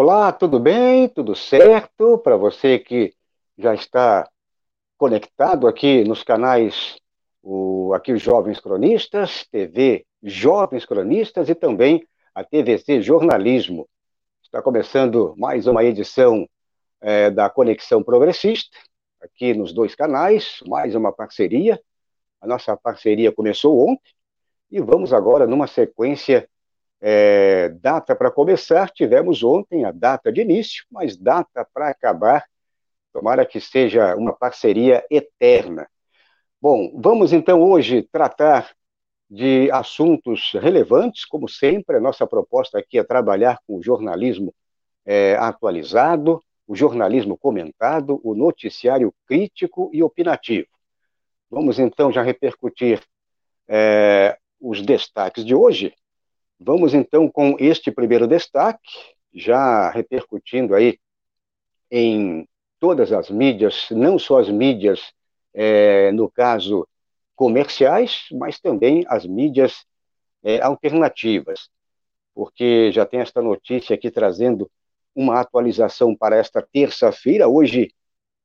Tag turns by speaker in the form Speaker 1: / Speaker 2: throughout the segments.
Speaker 1: Olá, tudo bem? Tudo certo? Para você que já está conectado aqui nos canais, o, aqui os Jovens Cronistas, TV Jovens Cronistas e também a TVC Jornalismo. Está começando mais uma edição é, da Conexão Progressista, aqui nos dois canais, mais uma parceria. A nossa parceria começou ontem e vamos agora numa sequência é, data para começar, tivemos ontem a data de início, mas data para acabar. Tomara que seja uma parceria eterna. Bom, vamos então hoje tratar de assuntos relevantes, como sempre. A nossa proposta aqui é trabalhar com o jornalismo é, atualizado, o jornalismo comentado, o noticiário crítico e opinativo. Vamos então já repercutir é, os destaques de hoje. Vamos então com este primeiro destaque, já repercutindo aí em todas as mídias, não só as mídias, é, no caso, comerciais, mas também as mídias é, alternativas, porque já tem esta notícia aqui trazendo uma atualização para esta terça-feira, hoje,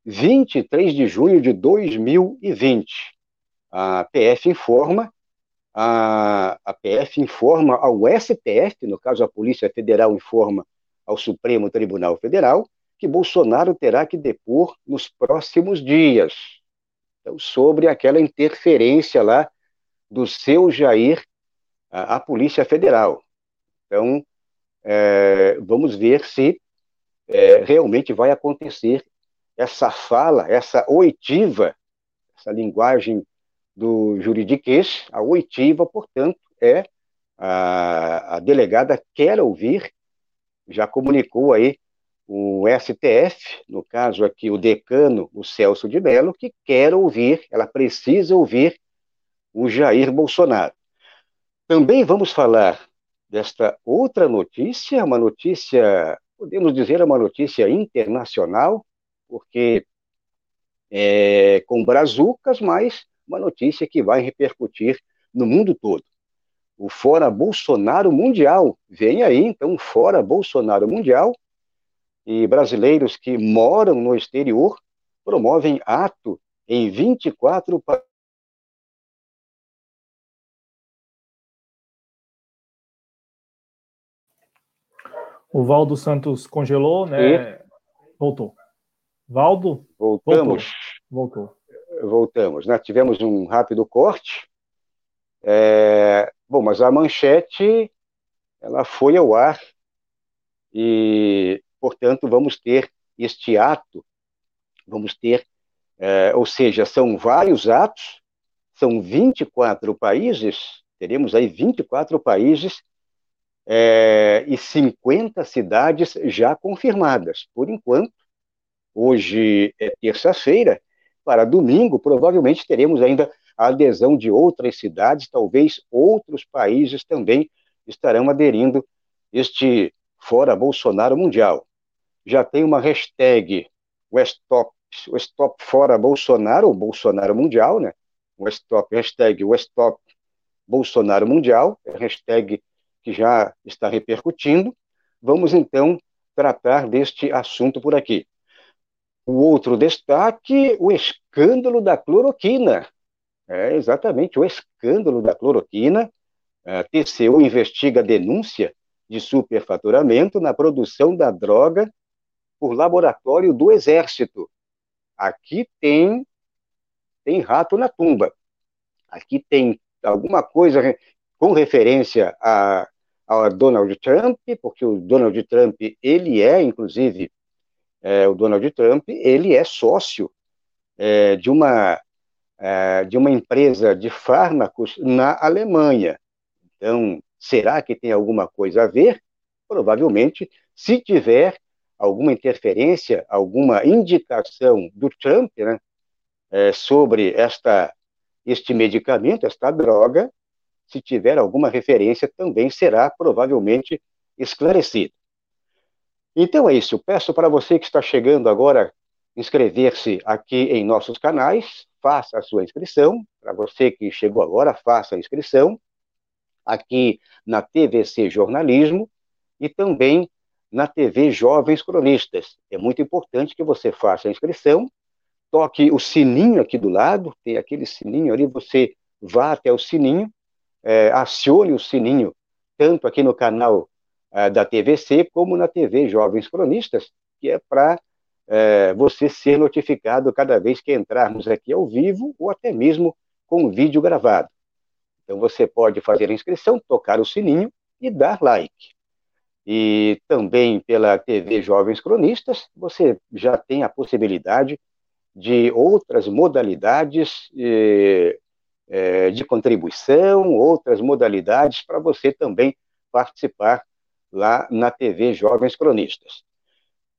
Speaker 1: 23 de junho de 2020. A PF informa a, a PF informa ao STF, no caso a Polícia Federal informa ao Supremo Tribunal Federal, que Bolsonaro terá que depor nos próximos dias. Então, sobre aquela interferência lá do seu Jair à, à Polícia Federal. Então, é, vamos ver se é, realmente vai acontecer essa fala, essa oitiva, essa linguagem do juridiquês, a oitiva, portanto, é a, a delegada quer ouvir, já comunicou aí o STF, no caso aqui o decano, o Celso de Mello, que quer ouvir, ela precisa ouvir o Jair Bolsonaro. Também vamos falar desta outra notícia, uma notícia, podemos dizer, uma notícia internacional, porque é com brazucas, mas uma notícia que vai repercutir no mundo todo. O Fora Bolsonaro Mundial. Vem aí, então, Fora Bolsonaro Mundial. E brasileiros que moram no exterior promovem ato em 24 países.
Speaker 2: O Valdo Santos congelou, né? E... Voltou. Valdo?
Speaker 1: Voltamos.
Speaker 2: Voltou. Voltou
Speaker 1: voltamos, né? Tivemos um rápido corte. É, bom, mas a manchete ela foi ao ar e, portanto, vamos ter este ato, vamos ter, é, ou seja, são vários atos, são 24 países, teremos aí 24 países é, e 50 cidades já confirmadas. Por enquanto, hoje é terça-feira, para domingo, provavelmente teremos ainda a adesão de outras cidades, talvez outros países também estarão aderindo este Fora Bolsonaro Mundial. Já tem uma hashtag, o Stop, o Stop Fora Bolsonaro, ou Bolsonaro Mundial, né? O Stop, hashtag o Stop Bolsonaro Mundial, é hashtag que já está repercutindo. Vamos então tratar deste assunto por aqui. O outro destaque, o escândalo da cloroquina. É exatamente o escândalo da cloroquina. A TCU investiga a denúncia de superfaturamento na produção da droga por laboratório do Exército. Aqui tem tem rato na tumba. Aqui tem alguma coisa com referência a, a Donald Trump, porque o Donald Trump ele é inclusive é, o Donald Trump, ele é sócio é, de, uma, é, de uma empresa de fármacos na Alemanha. Então, será que tem alguma coisa a ver? Provavelmente, se tiver alguma interferência, alguma indicação do Trump né, é, sobre esta, este medicamento, esta droga, se tiver alguma referência, também será provavelmente esclarecido. Então é isso. Peço para você que está chegando agora inscrever-se aqui em nossos canais, faça a sua inscrição. Para você que chegou agora, faça a inscrição aqui na TVC Jornalismo e também na TV Jovens Cronistas. É muito importante que você faça a inscrição, toque o sininho aqui do lado, tem aquele sininho ali, você vá até o sininho, é, acione o sininho, tanto aqui no canal é, da TVC, como na TV Jovens Cronistas, que é para é, você ser notificado cada vez que entrarmos aqui ao vivo, ou até mesmo com vídeo gravado. Então você pode fazer a inscrição, tocar o sininho e dar like. E também pela TV Jovens Cronistas, você já tem a possibilidade de outras modalidades eh, eh, de contribuição, outras modalidades para você também participar lá na TV Jovens Cronistas.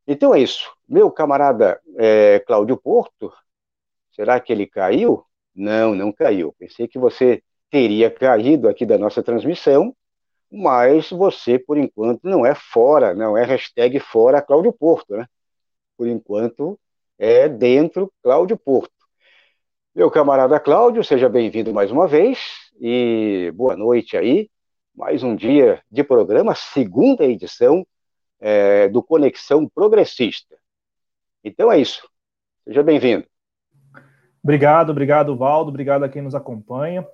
Speaker 1: Então é isso. Meu camarada é, Cláudio Porto, será que ele caiu? Não, não caiu. Pensei que você teria caído aqui da nossa transmissão, mas você, por enquanto, não é fora, não é hashtag fora Cláudio Porto, né? Por enquanto, é dentro Cláudio Porto. Meu camarada Cláudio, seja bem-vindo mais uma vez e boa noite aí. Mais um dia de programa, segunda edição é, do Conexão Progressista. Então é isso. Seja bem-vindo.
Speaker 2: Obrigado, obrigado, Valdo. Obrigado a quem nos acompanha.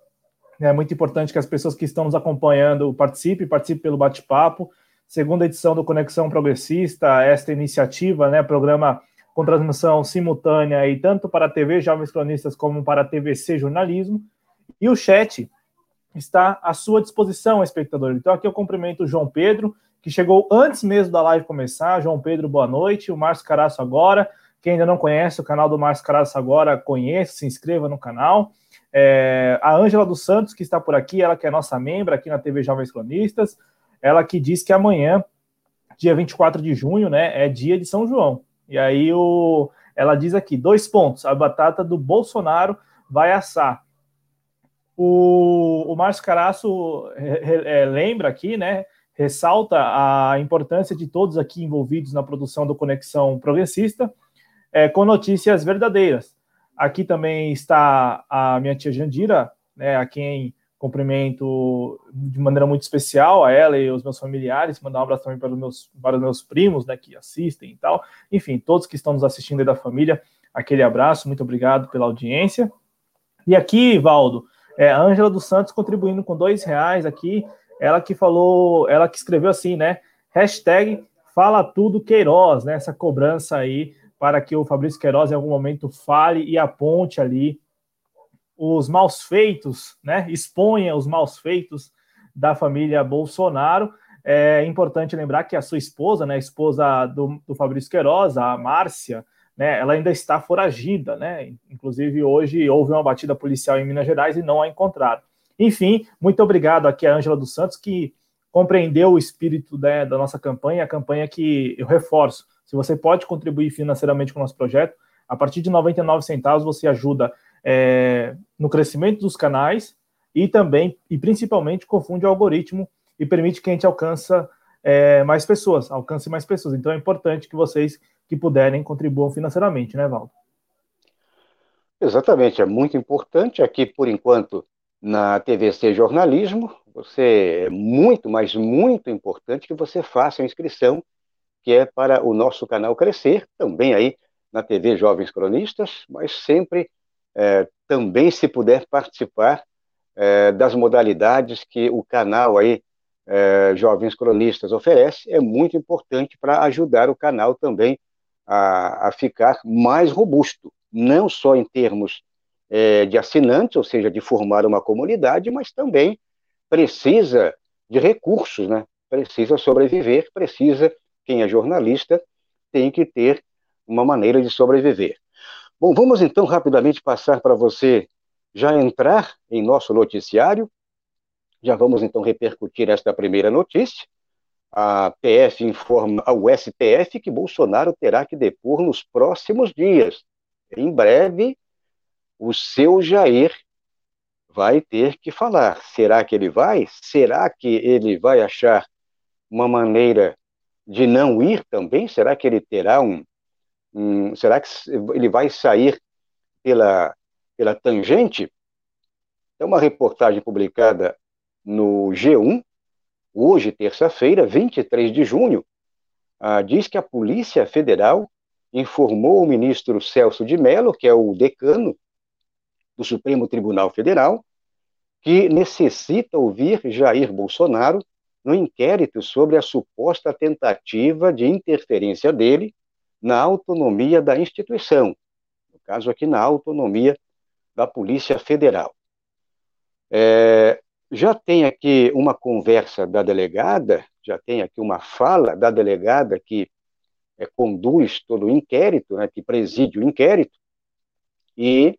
Speaker 2: É muito importante que as pessoas que estão nos acompanhando participem, participem pelo bate-papo. Segunda edição do Conexão Progressista, esta iniciativa, né, programa com transmissão simultânea e tanto para a TV Jovens Cronistas como para a TVC Jornalismo. E o chat está à sua disposição, espectador. Então aqui eu cumprimento o João Pedro, que chegou antes mesmo da live começar. João Pedro, boa noite. O Márcio Caraço agora. Quem ainda não conhece o canal do Márcio Caraço agora, conheça, se inscreva no canal. É, a Ângela dos Santos, que está por aqui, ela que é nossa membro aqui na TV Jovens Cronistas, ela que diz que amanhã, dia 24 de junho, né, é dia de São João. E aí o, ela diz aqui, dois pontos, a batata do Bolsonaro vai assar. O, o Márcio Caraço é, é, lembra aqui, né, ressalta a importância de todos aqui envolvidos na produção do Conexão Progressista, é, com notícias verdadeiras. Aqui também está a minha tia Jandira, né, a quem cumprimento de maneira muito especial a ela e os meus familiares, mandar um abraço também para os meus, para os meus primos né, que assistem e tal. Enfim, todos que estão nos assistindo aí da família, aquele abraço, muito obrigado pela audiência. E aqui, Valdo, é a Ângela dos Santos contribuindo com dois reais aqui, ela que falou, ela que escreveu assim, né? Hashtag fala tudo Queiroz, né? Essa cobrança aí para que o Fabrício Queiroz em algum momento fale e aponte ali os maus feitos, né? Exponha os maus feitos da família Bolsonaro. É importante lembrar que a sua esposa, né, a esposa do, do Fabrício Queiroz, a Márcia, né, ela ainda está foragida, né? Inclusive hoje houve uma batida policial em Minas Gerais e não a encontraram. Enfim, muito obrigado aqui a Ângela dos Santos, que compreendeu o espírito né, da nossa campanha, a campanha que eu reforço. Se você pode contribuir financeiramente com o nosso projeto, a partir de 99 centavos você ajuda é, no crescimento dos canais e também, e principalmente, confunde o algoritmo e permite que a gente alcança é, mais pessoas, alcance mais pessoas. Então é importante que vocês que puderem contribuam financeiramente, né, Valdo?
Speaker 1: Exatamente, é muito importante. Aqui, por enquanto, na TVC Jornalismo, você é muito, mas muito importante que você faça a inscrição, que é para o nosso canal crescer, também aí na TV Jovens Cronistas, mas sempre é, também se puder participar é, das modalidades que o canal aí é, Jovens Cronistas oferece, é muito importante para ajudar o canal também a, a ficar mais robusto, não só em termos é, de assinantes, ou seja, de formar uma comunidade, mas também precisa de recursos, né? Precisa sobreviver, precisa, quem é jornalista, tem que ter uma maneira de sobreviver. Bom, vamos então rapidamente passar para você já entrar em nosso noticiário. Já vamos então repercutir esta primeira notícia. A PF informa ao STF que Bolsonaro terá que depor nos próximos dias. Em breve, o seu Jair vai ter que falar. Será que ele vai? Será que ele vai achar uma maneira de não ir também? Será que ele terá um. um será que ele vai sair pela, pela tangente? É uma reportagem publicada no G1, hoje, terça-feira, 23 de junho. ah, diz que a Polícia Federal informou o ministro Celso de Mello, que é o decano do Supremo Tribunal Federal, que necessita ouvir Jair Bolsonaro no inquérito sobre a suposta tentativa de interferência dele na autonomia da instituição, no caso aqui na autonomia da Polícia Federal. É, já tem aqui uma conversa da delegada, já tem aqui uma fala da delegada que é, conduz todo o inquérito, né, que preside o inquérito, e,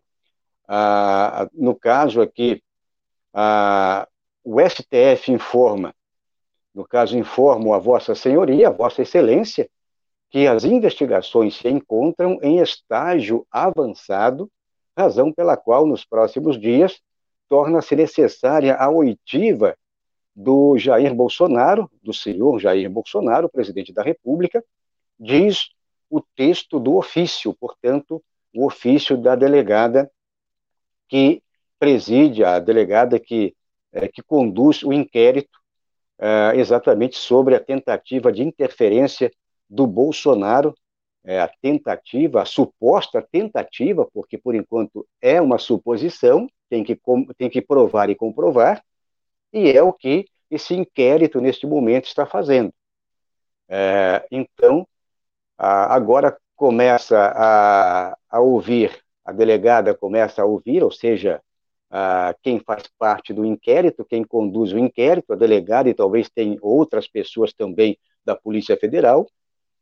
Speaker 1: ah, no caso aqui, ah, o STF informa, no caso, informo a Vossa Senhoria, a Vossa Excelência, que as investigações se encontram em estágio avançado, razão pela qual, nos próximos dias, torna-se necessária a oitiva do Jair Bolsonaro, do senhor Jair Bolsonaro, presidente da República, diz o texto do ofício, portanto, o ofício da delegada que preside, a delegada que, é, que conduz o inquérito é, exatamente sobre a tentativa de interferência do Bolsonaro, é, a tentativa, a suposta tentativa, porque por enquanto é uma suposição, tem que, tem que provar e comprovar, e é o que esse inquérito neste momento está fazendo. É, então, a, agora começa a, a ouvir, a delegada começa a ouvir, ou seja, a, quem faz parte do inquérito, quem conduz o inquérito, a delegada e talvez tem outras pessoas também da Polícia Federal,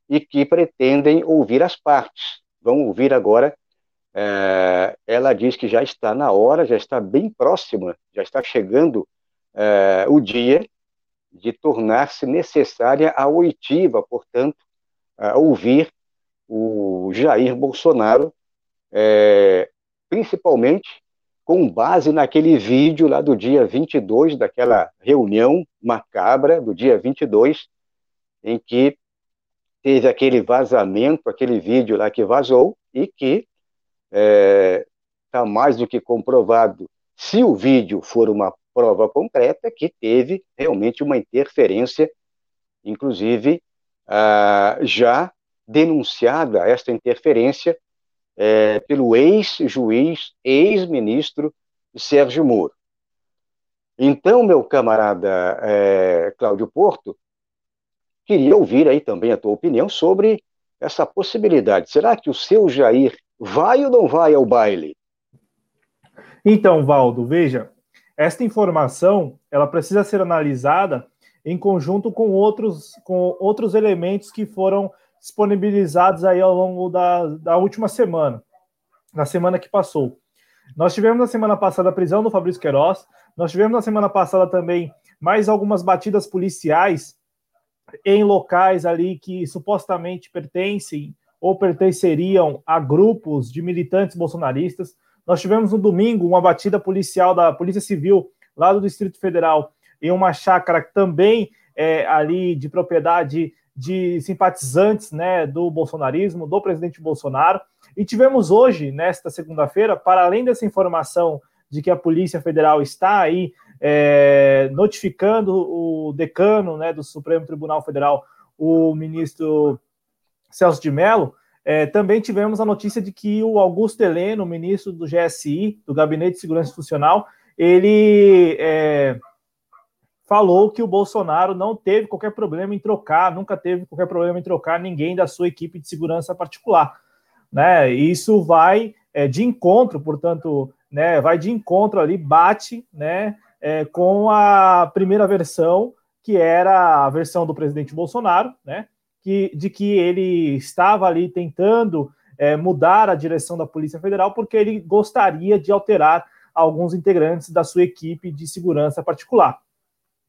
Speaker 1: e que pretendem ouvir as partes. Vão ouvir agora. É, ela diz que já está na hora, já está bem próxima, já está chegando é, o dia de tornar-se necessária a oitiva, portanto, a ouvir o Jair Bolsonaro, é, principalmente com base naquele vídeo lá do dia 22, daquela reunião macabra do dia 22, em que teve aquele vazamento, aquele vídeo lá que vazou e que está é, tá mais do que comprovado, se o vídeo for uma prova concreta, que teve realmente uma interferência, inclusive já denunciada esta interferência é, pelo ex-juiz, ex-ministro Sérgio Moro. Então, meu camarada é, Cláudio Porto, Queria ouvir aí também a tua opinião sobre essa possibilidade. Será que o seu Jair vai ou não vai ao baile?
Speaker 2: Então, Valdo, veja, esta informação ela precisa ser analisada em conjunto com outros, com outros elementos que foram disponibilizados aí ao longo da, da última semana, na semana que passou. Nós tivemos na semana passada a prisão do Fabrício Queiroz, nós tivemos na semana passada também mais algumas batidas policiais em locais ali que supostamente pertencem ou pertenceriam a grupos de militantes bolsonaristas. Nós tivemos no domingo uma batida policial da Polícia Civil lá do Distrito Federal em uma chácara também é, ali de propriedade de simpatizantes né, do bolsonarismo, do presidente Bolsonaro. E tivemos hoje, nesta segunda-feira, para além dessa informação de que a Polícia Federal está aí é, notificando o decano né, do Supremo Tribunal Federal, o ministro Celso de Mello, é, também tivemos a notícia de que o Augusto Heleno, ministro do GSI, do Gabinete de Segurança Institucional, ele é, falou que o Bolsonaro não teve qualquer problema em trocar, nunca teve qualquer problema em trocar ninguém da sua equipe de segurança particular. Né? Isso vai é, de encontro, portanto, né, vai de encontro ali, bate né, é, com a primeira versão, que era a versão do presidente Bolsonaro, né, que, de que ele estava ali tentando é, mudar a direção da Polícia Federal porque ele gostaria de alterar alguns integrantes da sua equipe de segurança particular,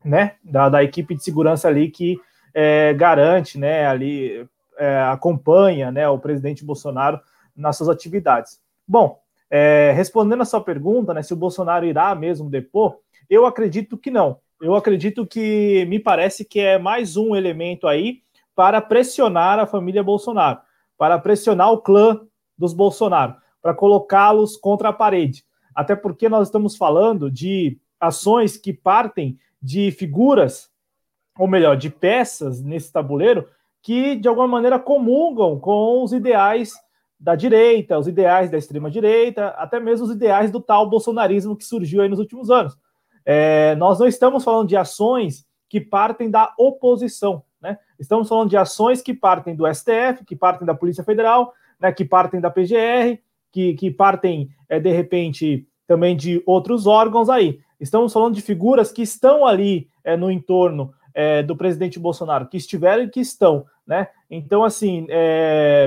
Speaker 2: né, da, da equipe de segurança ali que é, garante, né, ali é, acompanha, né, o presidente Bolsonaro nas suas atividades. Bom, é, respondendo a sua pergunta, né, se o Bolsonaro irá mesmo depor, eu acredito que não. Eu acredito que me parece que é mais um elemento aí para pressionar a família Bolsonaro, para pressionar o clã dos Bolsonaro, para colocá-los contra a parede. Até porque nós estamos falando de ações que partem de figuras, ou melhor, de peças nesse tabuleiro que, de alguma maneira, comungam com os ideais da direita, os ideais da extrema-direita, até mesmo os ideais do tal bolsonarismo que surgiu aí nos últimos anos. É, nós não estamos falando de ações que partem da oposição, né? Estamos falando de ações que partem do STF, que partem da Polícia Federal, né, que partem da PGR, que, que partem, é, de repente, também de outros órgãos aí. Estamos falando de figuras que estão ali é, no entorno é, do presidente Bolsonaro, que estiveram e que estão, né? Então, assim,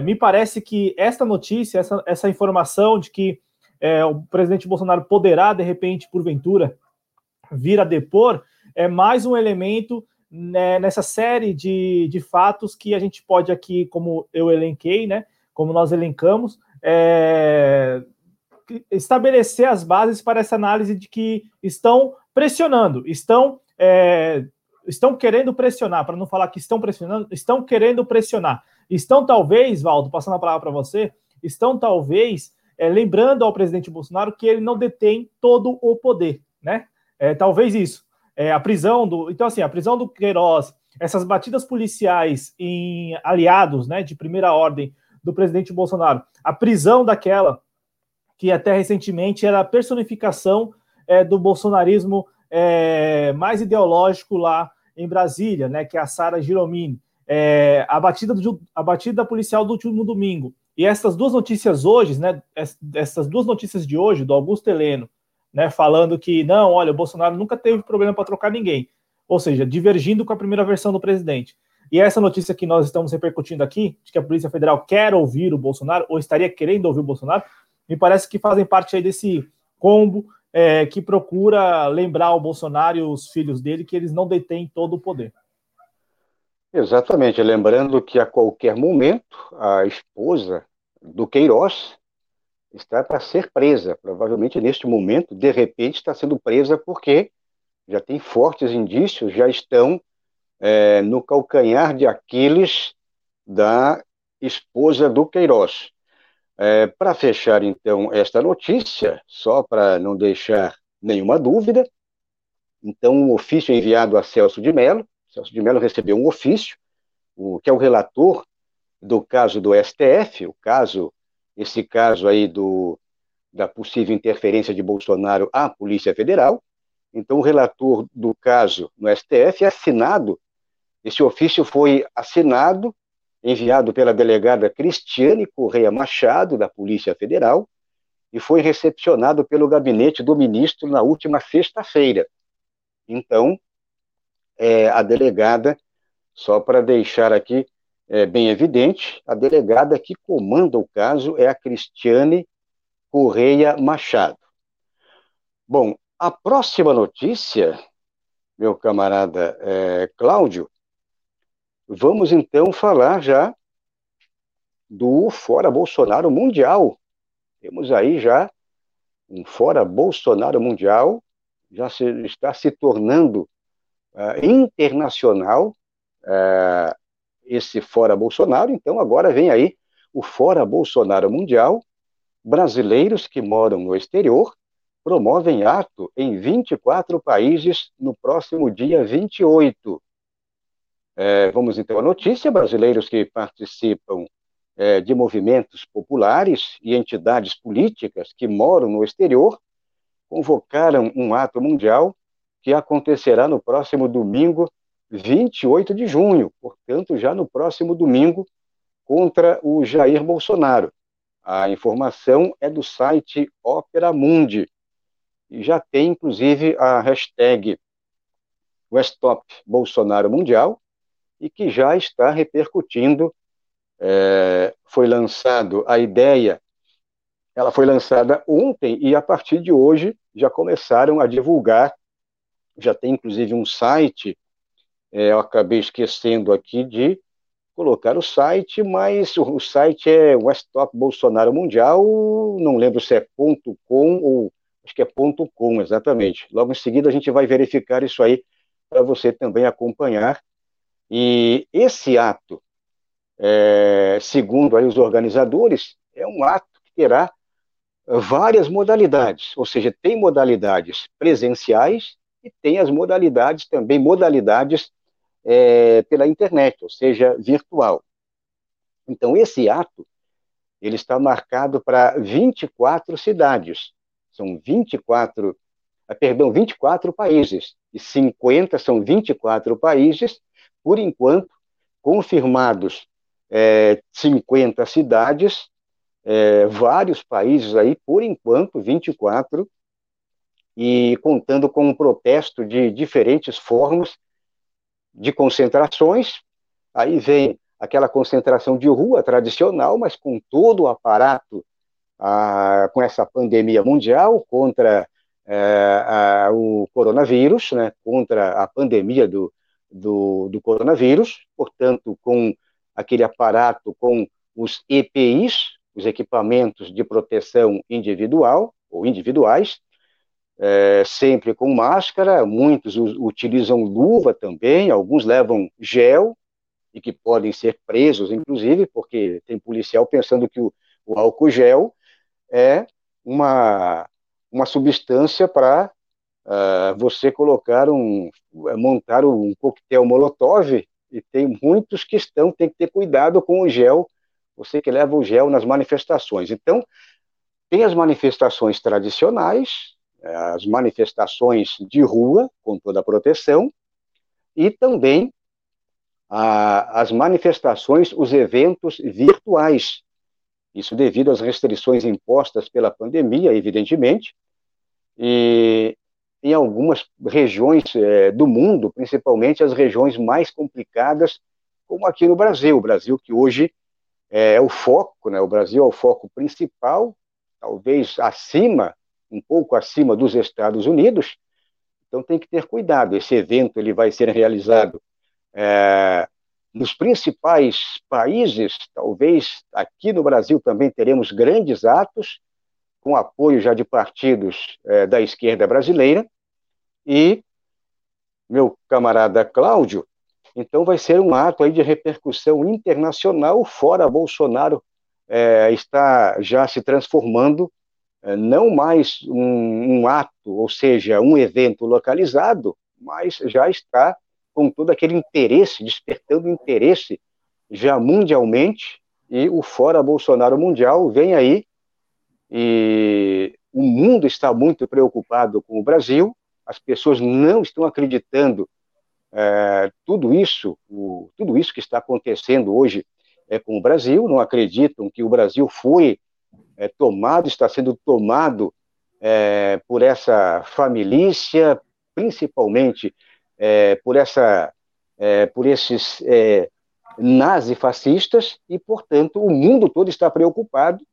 Speaker 2: me parece que esta notícia, essa, essa informação de que o presidente Bolsonaro poderá, de repente, porventura, vir a depor, é mais um elemento né, nessa série de, de fatos que a gente pode aqui, como eu elenquei, né? Como nós elencamos, é, estabelecer as bases para essa análise de que estão pressionando, estão é, estão querendo pressionar, para não falar que estão pressionando, estão querendo pressionar. Estão talvez, Valdo, passando a palavra para você, estão talvez é, lembrando ao presidente Bolsonaro que ele não detém todo o poder, né? É, talvez isso. É, a prisão do. Então, assim, a prisão do Queiroz, essas batidas policiais em aliados né, de primeira ordem do presidente Bolsonaro, a prisão daquela que até recentemente era a personificação é, do bolsonarismo é, mais ideológico lá em Brasília, né, que é a Sara Giromini, é, a, batida do, a batida policial do último domingo. E essas duas notícias hoje, né, essas duas notícias de hoje, do Augusto Heleno, né, falando que não, olha, o Bolsonaro nunca teve problema para trocar ninguém, ou seja, divergindo com a primeira versão do presidente. E essa notícia que nós estamos repercutindo aqui, de que a Polícia Federal quer ouvir o Bolsonaro, ou estaria querendo ouvir o Bolsonaro, me parece que fazem parte aí desse combo é, que procura lembrar o Bolsonaro e os filhos dele que eles não detêm todo o poder.
Speaker 1: Exatamente, lembrando que a qualquer momento a esposa do Queiroz está para ser presa. Provavelmente neste momento, de repente, está sendo presa porque já tem fortes indícios, já estão é, no calcanhar de Aquiles da esposa do Queiroz. É, para fechar, então, esta notícia, só para não deixar nenhuma dúvida, então, um ofício enviado a Celso de Mello, Celso de Mello recebeu um ofício, o, que é o relator do caso do STF, o caso esse caso aí do, da possível interferência de Bolsonaro à Polícia Federal. Então, o relator do caso no STF é assinado, esse ofício foi assinado, enviado pela delegada Cristiane Correia Machado, da Polícia Federal, e foi recepcionado pelo gabinete do ministro na última sexta-feira. Então, é, a delegada, só para deixar aqui é bem evidente, a delegada que comanda o caso é a Cristiane Correia Machado. Bom, a próxima notícia, meu camarada é, Cláudio, vamos então falar já do Fora Bolsonaro Mundial. Temos aí já um Fora Bolsonaro Mundial, já se, está se tornando uh, internacional. Uh, esse Fora Bolsonaro, então agora vem aí o Fora Bolsonaro Mundial. Brasileiros que moram no exterior promovem ato em 24 países no próximo dia 28. É, vamos então à notícia: brasileiros que participam é, de movimentos populares e entidades políticas que moram no exterior convocaram um ato mundial que acontecerá no próximo domingo, 28 de junho, portanto, já no próximo domingo, contra o Jair Bolsonaro. A informação é do site Opera Mundi e já tem, inclusive, a hashtag Stop Bolsonaro Mundial e que já está repercutindo. É, foi lançado a ideia, ela foi lançada ontem e a partir de hoje já começaram a divulgar. Já tem, inclusive, um site é, eu acabei esquecendo aqui de colocar o site, mas o, o site é Westop Bolsonaro Mundial, não lembro se é ponto .com ou acho que é ponto .com, exatamente. Logo em seguida a gente vai verificar isso aí para você também acompanhar. E esse ato, é, segundo aí os organizadores, é um ato que terá várias modalidades, ou seja, tem modalidades presenciais e tem as modalidades também, modalidades é, pela internet, ou seja, virtual. Então, esse ato ele está marcado para 24 cidades. São 24, ah, perdão, 24 países. E 50 são 24 países, por enquanto, confirmados é, 50 cidades, é, vários países aí, por enquanto, 24, e contando com um protesto de diferentes formas de concentrações. Aí vem aquela concentração de rua tradicional, mas com todo o aparato, a, com essa pandemia mundial contra a, o coronavírus, né, contra a pandemia do, do, do, coronavírus, portanto, com aquele aparato, com os EPIs, os equipamentos de proteção individual ou individuais, é, sempre com máscara, muitos utilizam luva também, alguns levam gel, e que podem ser presos, inclusive, porque tem policial pensando que o, o álcool gel é uma, uma substância para uh, ah, você colocar um, montar um coquetel molotov, e tem muitos que estão, tem que ter cuidado com o gel, você que leva o gel nas manifestações. Então, tem as manifestações tradicionais, as manifestações de rua, com toda a proteção, e também a, as manifestações, os eventos virtuais. Isso devido às restrições impostas pela pandemia, evidentemente, e em algumas regiões é, do mundo, principalmente as regiões mais complicadas, como aqui no Brasil. O Brasil que hoje é, é o foco, né? o Brasil é o foco principal, talvez acima, um pouco acima dos Estados Unidos, então tem que ter cuidado. Esse evento ele vai ser realizado é, nos principais países, talvez aqui no Brasil também teremos grandes atos, com apoio já de partidos é, da esquerda brasileira, e meu camarada Cláudio, então vai ser um ato aí de repercussão internacional, fora Bolsonaro é, está já se transformando não mais um, um ato, ou seja, um evento localizado, mas já está com todo aquele interesse, despertando interesse já mundialmente, e o Fora Bolsonaro Mundial vem aí, e o mundo está muito preocupado com o Brasil, as pessoas não estão acreditando é, tudo isso, o, tudo isso que está acontecendo hoje é, com o Brasil, não acreditam que o Brasil foi é, tomado, está sendo tomado é, por essa família, principalmente é, por, essa, é, por esses é, nazifascistas e, portanto, o mundo todo está preocupado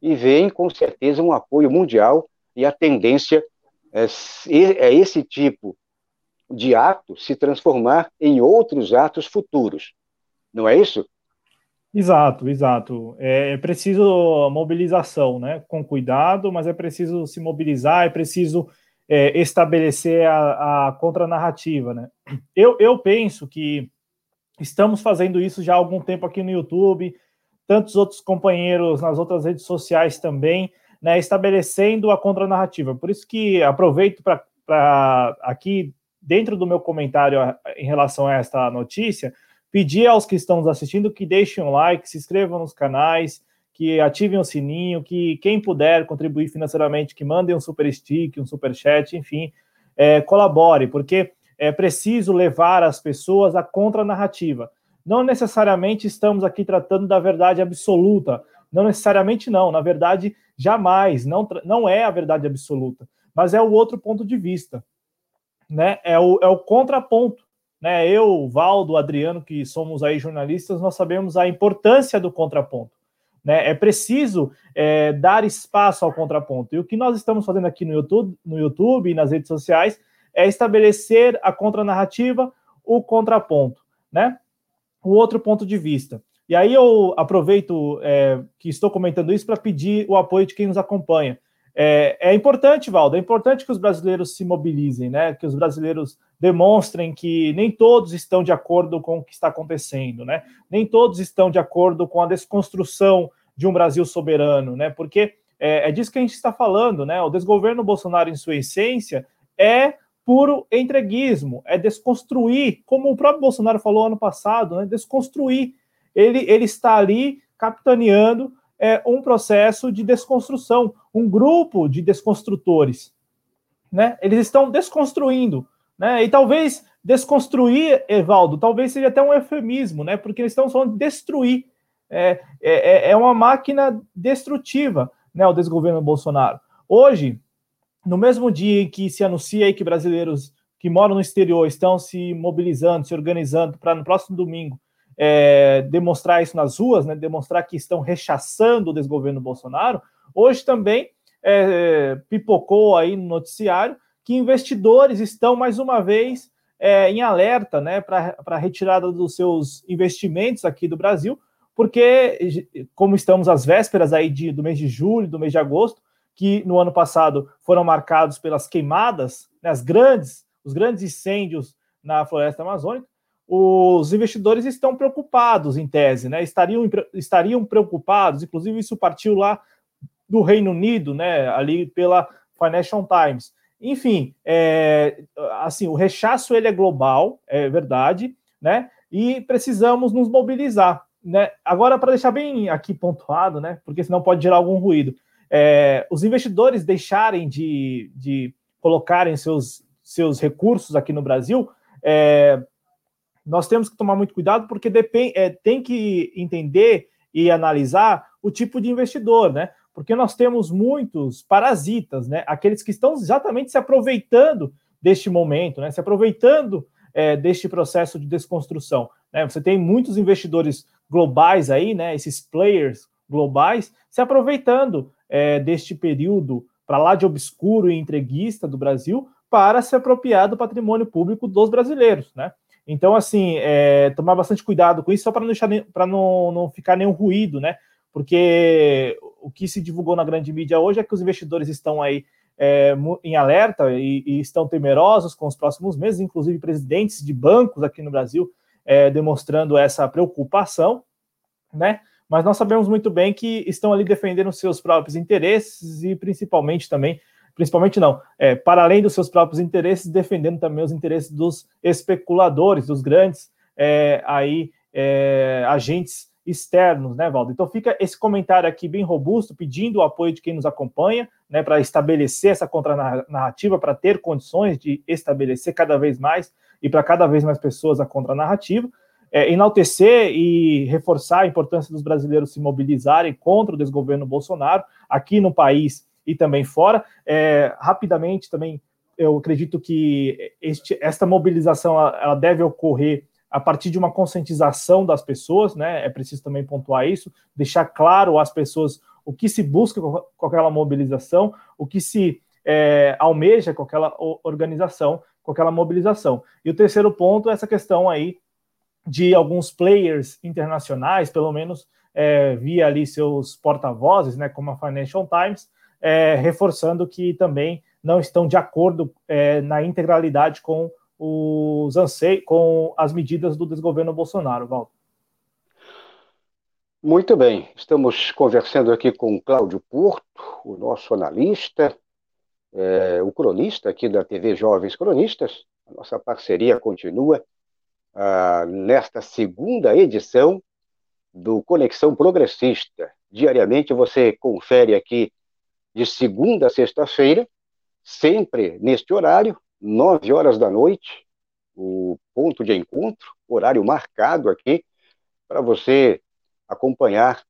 Speaker 1: e vem, com certeza, um apoio mundial e a tendência é, é esse tipo de ato se transformar em outros atos futuros. Não é isso?
Speaker 2: Exato, exato. É, é preciso mobilização, né? Com cuidado, mas é preciso se mobilizar, é preciso é, estabelecer a, a contranarrativa, né? Eu, eu penso que estamos fazendo isso já há algum tempo aqui no YouTube, tantos outros companheiros nas outras redes sociais também, né, estabelecendo a contranarrativa. Por isso que aproveito para aqui, dentro do meu comentário em relação a esta notícia, pedir aos que estão nos assistindo que deixem um like, se inscrevam nos canais, que ativem o sininho, que quem puder contribuir financeiramente, que mandem um super stick, um super chat, enfim, é, colabore, porque é preciso levar as pessoas à contranarrativa. Não necessariamente estamos aqui tratando da verdade absoluta, não necessariamente não, na verdade, jamais, não, não é a verdade absoluta, mas é o outro ponto de vista, né? É o, é o contraponto, né? Eu, Valdo, Adriano, que somos aí jornalistas, nós sabemos a importância do contraponto. Né? É preciso é, dar espaço ao contraponto. E o que nós estamos fazendo aqui no YouTube, no YouTube e nas redes sociais é estabelecer a contranarrativa, o contraponto, né? O outro ponto de vista. E aí eu aproveito é, que estou comentando isso para pedir o apoio de quem nos acompanha. É, é, importante, Valdo, é importante que os brasileiros se mobilizem, né? Que os brasileiros demonstrem que nem todos estão de acordo com o que está acontecendo, né? Nem todos estão de acordo com a desconstrução de um Brasil soberano, né? Porque é, é disso que a gente está falando, né? O desgoverno Bolsonaro, em sua essência, é puro entreguismo, é desconstruir, como o próprio Bolsonaro falou ano passado, né, desconstruir. Ele, ele está ali capitaneando é, um processo de desconstrução, um grupo de desconstrutores. Né? Eles estão desconstruindo. Né? E talvez desconstruir, Evaldo, talvez seja até um eufemismo, né? porque eles estão falando de destruir. É, é, é uma máquina destrutiva, né, o desgoverno Bolsonaro. Hoje, no mesmo dia em que se anuncia que brasileiros que moram no exterior estão se mobilizando, se organizando para no próximo domingo é, demonstrar isso nas ruas, né, demonstrar que estão rechaçando o desgoverno Bolsonaro, hoje também é, pipocou aí no noticiário que investidores estão mais uma vez é, em alerta né, para a retirada dos seus investimentos aqui do Brasil, porque, como estamos às vésperas aí de, do mês de julho, do mês de agosto, que no ano passado foram marcados pelas queimadas, né, as grandes, os grandes incêndios na floresta amazônica, os investidores estão preocupados, em tese, né? Estariam, estariam preocupados, inclusive isso partiu lá do Reino Unido, né? Ali pela Financial Times. Enfim, é, assim, o rechaço ele é global, é verdade, né? E precisamos nos mobilizar, né? Agora, para deixar bem aqui pontuado, né? Porque senão pode gerar algum ruído. É, os investidores deixarem de, de colocarem seus, seus recursos aqui no Brasil, é, nós temos que tomar muito cuidado, porque depend, é, tem que entender e analisar o tipo de investidor, né? Porque nós temos muitos parasitas, né? Aqueles que estão exatamente se aproveitando deste momento, né? Se aproveitando é, deste processo de desconstrução. Né? Você tem muitos investidores globais aí, né? Esses players globais se aproveitando é, deste período para lá de obscuro e entreguista do Brasil para se apropriar do patrimônio público dos brasileiros, né? Então, assim, é, tomar bastante cuidado com isso, só para não, não, não ficar nenhum ruído, né? Porque o que se divulgou na grande mídia hoje é que os investidores estão aí é, em alerta e, e, estão temerosos com os próximos meses, inclusive presidentes de bancos aqui no Brasil é, demonstrando essa preocupação, né? Mas nós sabemos muito bem que estão ali defendendo seus próprios interesses e principalmente também principalmente não, é, para além dos seus próprios interesses, defendendo também os interesses dos especuladores, dos grandes é, aí é, agentes externos, né, Valdo? Então fica esse comentário aqui bem robusto, pedindo o apoio de quem nos acompanha, né, para estabelecer essa contranarrativa, para ter condições de estabelecer cada vez mais e para cada vez mais pessoas a contranarrativa. É, enaltecer e reforçar a importância dos brasileiros se mobilizarem contra o desgoverno Bolsonaro aqui no país e também fora. É, rapidamente, também, eu acredito que este, esta mobilização ela, ela deve ocorrer a partir de uma conscientização das pessoas, né? É preciso também pontuar isso, deixar claro às pessoas o que se busca com aquela mobilização, o que se é, almeja com aquela organização, com aquela mobilização. E o terceiro ponto é essa questão aí de alguns players internacionais, pelo menos é, via ali seus porta-vozes, né, como a Financial Times, é, reforçando que também não estão de acordo é, na integralidade com os anseios, com as medidas do desgoverno Bolsonaro, Val.
Speaker 1: Muito bem, estamos conversando aqui com Cláudio Porto, o nosso analista, é, o cronista aqui da TV Jovens Cronistas. A nossa parceria continua ah, nesta segunda edição do Conexão Progressista. Diariamente você confere aqui de segunda a sexta-feira, sempre neste horário, nove horas da noite, o ponto de encontro, horário marcado aqui, para você acompanhar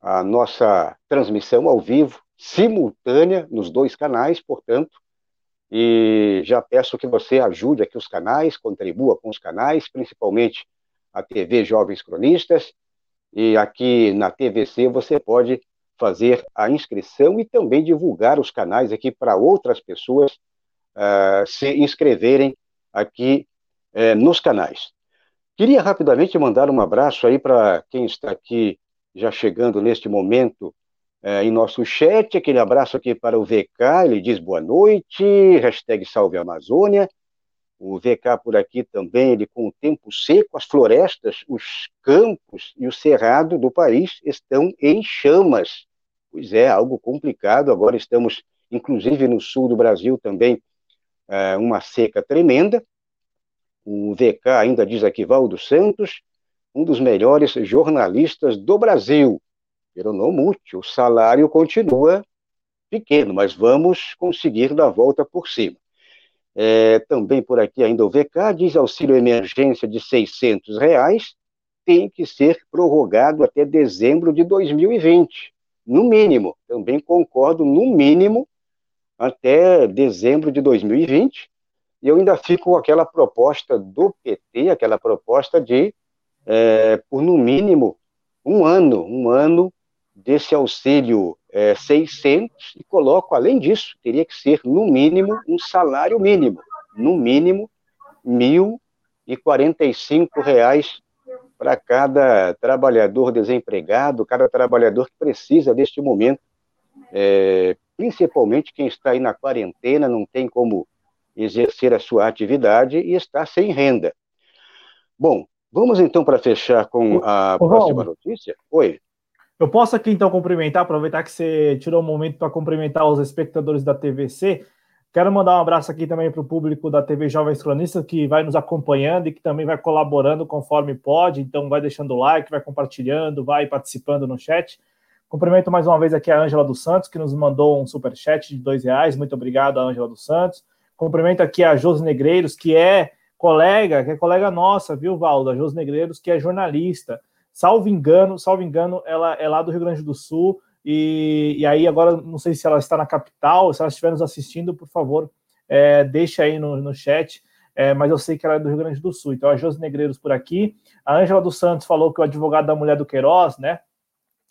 Speaker 1: a nossa transmissão ao vivo, simultânea, nos dois canais, portanto, e já peço que você ajude aqui os canais, contribua com os canais, principalmente a TV Jovens Cronistas, e aqui na TVC você pode fazer a inscrição e também divulgar os canais aqui para outras pessoas uh, se inscreverem aqui uh, nos canais. Queria rapidamente mandar um abraço aí para quem está aqui já chegando neste momento uh, em nosso chat, aquele abraço aqui para o VK, ele diz boa noite, hashtag salve Amazônia, o VK por aqui também, ele com o tempo seco, as florestas, os campos e o cerrado do país estão em chamas. Pois é, algo complicado. Agora estamos, inclusive no sul do Brasil também, é, uma seca tremenda. O VK ainda diz aqui, Valdo Santos, um dos melhores jornalistas do Brasil. Pero não muito, o salário continua pequeno, mas vamos conseguir dar a volta por cima. É, também por aqui ainda o VK diz auxílio emergência de 600 reais tem que ser prorrogado até dezembro de 2020, no mínimo. Também concordo, no mínimo, até dezembro de 2020. E eu ainda fico com aquela proposta do PT, aquela proposta de, é, por no mínimo, um ano, um ano desse auxílio é, 600 e coloco, além disso, teria que ser, no mínimo, um salário mínimo, no mínimo, R$ 1.045 para cada trabalhador desempregado, cada trabalhador que precisa deste momento, é, principalmente quem está aí na quarentena, não tem como exercer a sua atividade e está sem renda. Bom, vamos então para fechar com a o, próxima notícia. Oi.
Speaker 2: Eu posso aqui então cumprimentar, aproveitar que você tirou um momento para cumprimentar os espectadores da TVC. Quero mandar um abraço aqui também para o público da TV Jovens Cronistas que vai nos acompanhando e que também vai colaborando conforme pode. Então, vai deixando o like, vai compartilhando, vai participando no chat. Cumprimento mais uma vez aqui a Ângela dos Santos, que nos mandou um super chat de dois reais. Muito obrigado, Ângela dos Santos. Cumprimento aqui a Jos Negreiros, que é colega, que é colega nossa, viu, Valdo? A Jos Negreiros, que é jornalista. Salvo engano, salvo engano, ela é lá do Rio Grande do Sul. E, e aí, agora, não sei se ela está na capital, se ela estiver nos assistindo, por favor, é, deixa aí no, no chat. É, mas eu sei que ela é do Rio Grande do Sul. Então, a Josi Negreiros por aqui. A Ângela dos Santos falou que o advogado da mulher do Queiroz, né?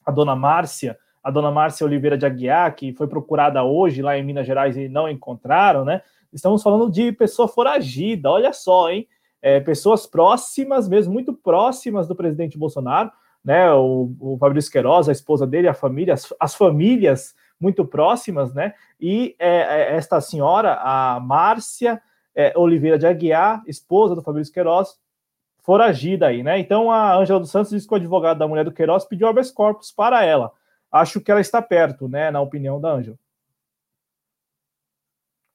Speaker 2: A dona Márcia, a dona Márcia Oliveira de Aguiar, que foi procurada hoje lá em Minas Gerais e não encontraram, né? Estamos falando de pessoa foragida, olha só, hein? É, pessoas próximas, mesmo muito próximas do presidente Bolsonaro né? O, o Fabrício Queiroz, a esposa dele, a família, as, as famílias muito próximas, né? E é, é, esta senhora, a Márcia é, Oliveira de Aguiar, esposa do Fabrício Queiroz, foragida aí, né? Então a Ângela dos Santos disse que o advogado da mulher do Queiroz pediu habeas corpus para ela. Acho que ela está perto, né? Na opinião da Ângela.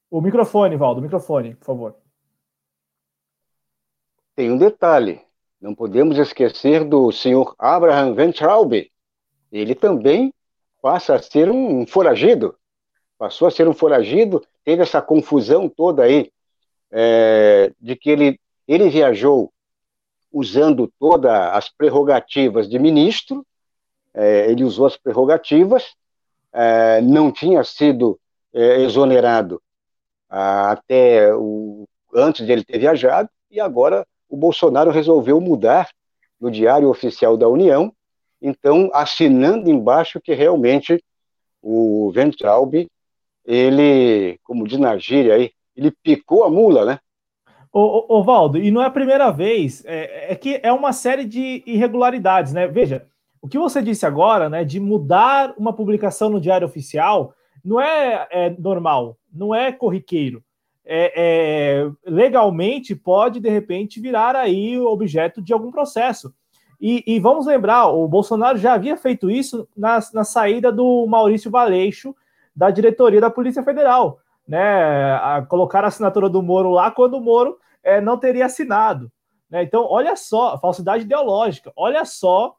Speaker 2: O microfone, Valdo, o microfone, por favor.
Speaker 1: Tem um detalhe. Não podemos esquecer do senhor Abraham Ventraub. Ele também passa a ser um foragido. Passou a ser um foragido, teve essa confusão toda aí é, de que ele, ele viajou usando todas as prerrogativas de ministro, é, ele usou as prerrogativas, é, não tinha sido é, exonerado até o, antes de ele ter viajado, e agora o Bolsonaro resolveu mudar no Diário Oficial da União, então assinando embaixo que realmente o Ventralb, ele, como diz na gíria aí, ele picou a mula, né?
Speaker 2: Ô, Valdo, e não é a primeira vez, é, é, que é uma série de irregularidades, né? Veja, o que você disse agora, né, de mudar uma publicação no Diário Oficial, não é, é normal, não é corriqueiro é, é, legalmente pode, de repente, virar aí objeto de algum processo. E, e, vamos lembrar, o Bolsonaro já havia feito isso na, na saída do Maurício Valeixo da diretoria da Polícia Federal, né? A colocar a assinatura do Moro lá quando o Moro é, não teria assinado. Né? Então, olha só, falsidade ideológica, olha só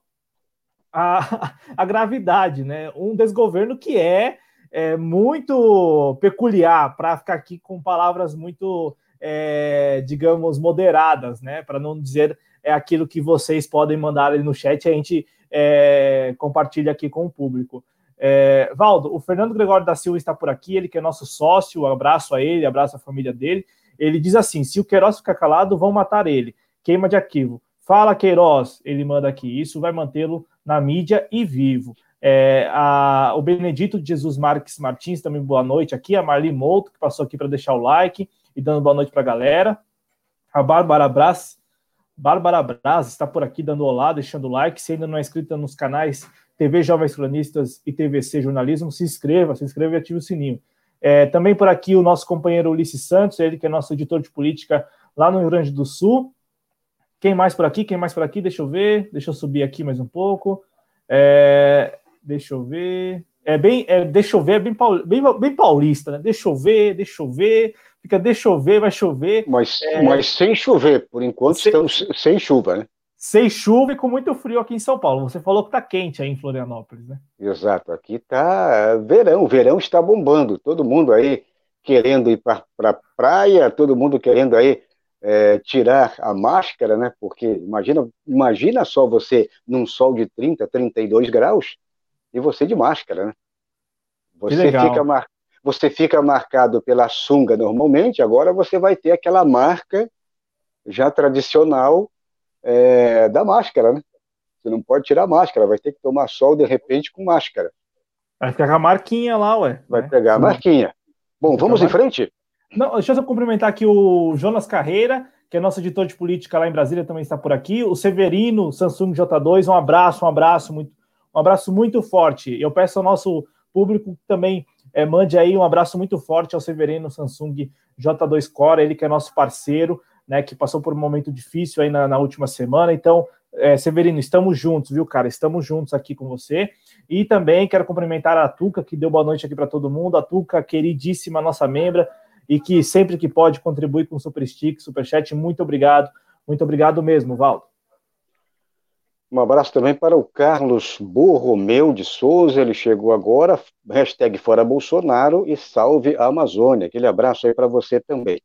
Speaker 2: a, a gravidade, né? Um desgoverno que é é, muito peculiar para ficar aqui com palavras muito, é, digamos, moderadas, né? Para não dizer é aquilo que vocês podem mandar ali no chat, a gente é, compartilha aqui com o público. É, Valdo, o Fernando Gregório da Silva está por aqui, ele que é nosso sócio, abraço a ele, abraço a família dele. Ele diz assim: se o Queiroz ficar calado, vão matar ele. Queima de arquivo. Fala, Queiroz, ele manda aqui. Isso vai mantê-lo na mídia e vivo. É, a, o Benedito Jesus Marques Martins, também boa noite aqui. A Marli Mouto, que passou aqui para deixar o like e dando boa noite para a galera. A Bárbara Braz, Bárbara Braz está por aqui dando olá, deixando o like. Se ainda não é inscrita nos canais TV Jovens Cronistas e TVC Jornalismo, se inscreva, se inscreva e ative o sininho. É, também por aqui o nosso companheiro Ulisses Santos, ele que é nosso editor de política lá no Rio Grande do Sul. Quem mais por aqui? Quem mais por aqui? Deixa eu ver. Deixa eu subir aqui mais um pouco. É, Deixa eu ver. é bem, é, deixa eu ver, é bem, bem, bem paulista, né? Deixa eu ver, deixa eu ver, fica deixa eu ver, vai chover.
Speaker 1: Mas, é... mas sem chover, por enquanto sem... estamos sem chuva, né?
Speaker 2: Sem chuva e com muito frio aqui em São Paulo. Você falou que tá quente aí em Florianópolis, né?
Speaker 1: Exato, aqui tá verão, verão está bombando, todo mundo aí querendo ir para pra praia, todo mundo querendo aí é, tirar a máscara, né? Porque imagina, imagina só você num sol de 30, 32 graus, e você de máscara, né? Você fica, mar... você fica marcado pela sunga normalmente, agora você vai ter aquela marca já tradicional é, da máscara, né? Você não pode tirar a máscara, vai ter que tomar sol de repente com máscara.
Speaker 2: Vai ficar com a marquinha lá, ué.
Speaker 1: Vai né? pegar a marquinha. Bom, vamos em frente?
Speaker 2: Não, deixa eu cumprimentar aqui o Jonas Carreira, que é nosso editor de política lá em Brasília, também está por aqui. O Severino, Samsung J2, um abraço, um abraço muito um abraço muito forte. Eu peço ao nosso público que também é, mande aí um abraço muito forte ao Severino Samsung J2 Core, ele que é nosso parceiro, né, que passou por um momento difícil aí na, na última semana. Então, é, Severino, estamos juntos, viu, cara? Estamos juntos aqui com você. E também quero cumprimentar a Tuca, que deu boa noite aqui para todo mundo. A Tuca, queridíssima nossa membra, e que sempre que pode contribui com o Super Stick, Super Chat. Muito obrigado. Muito obrigado mesmo, Valdo.
Speaker 1: Um abraço também para o Carlos Borromeu de Souza, ele chegou agora, hashtag Fora Bolsonaro e salve a Amazônia. Aquele abraço aí para você também.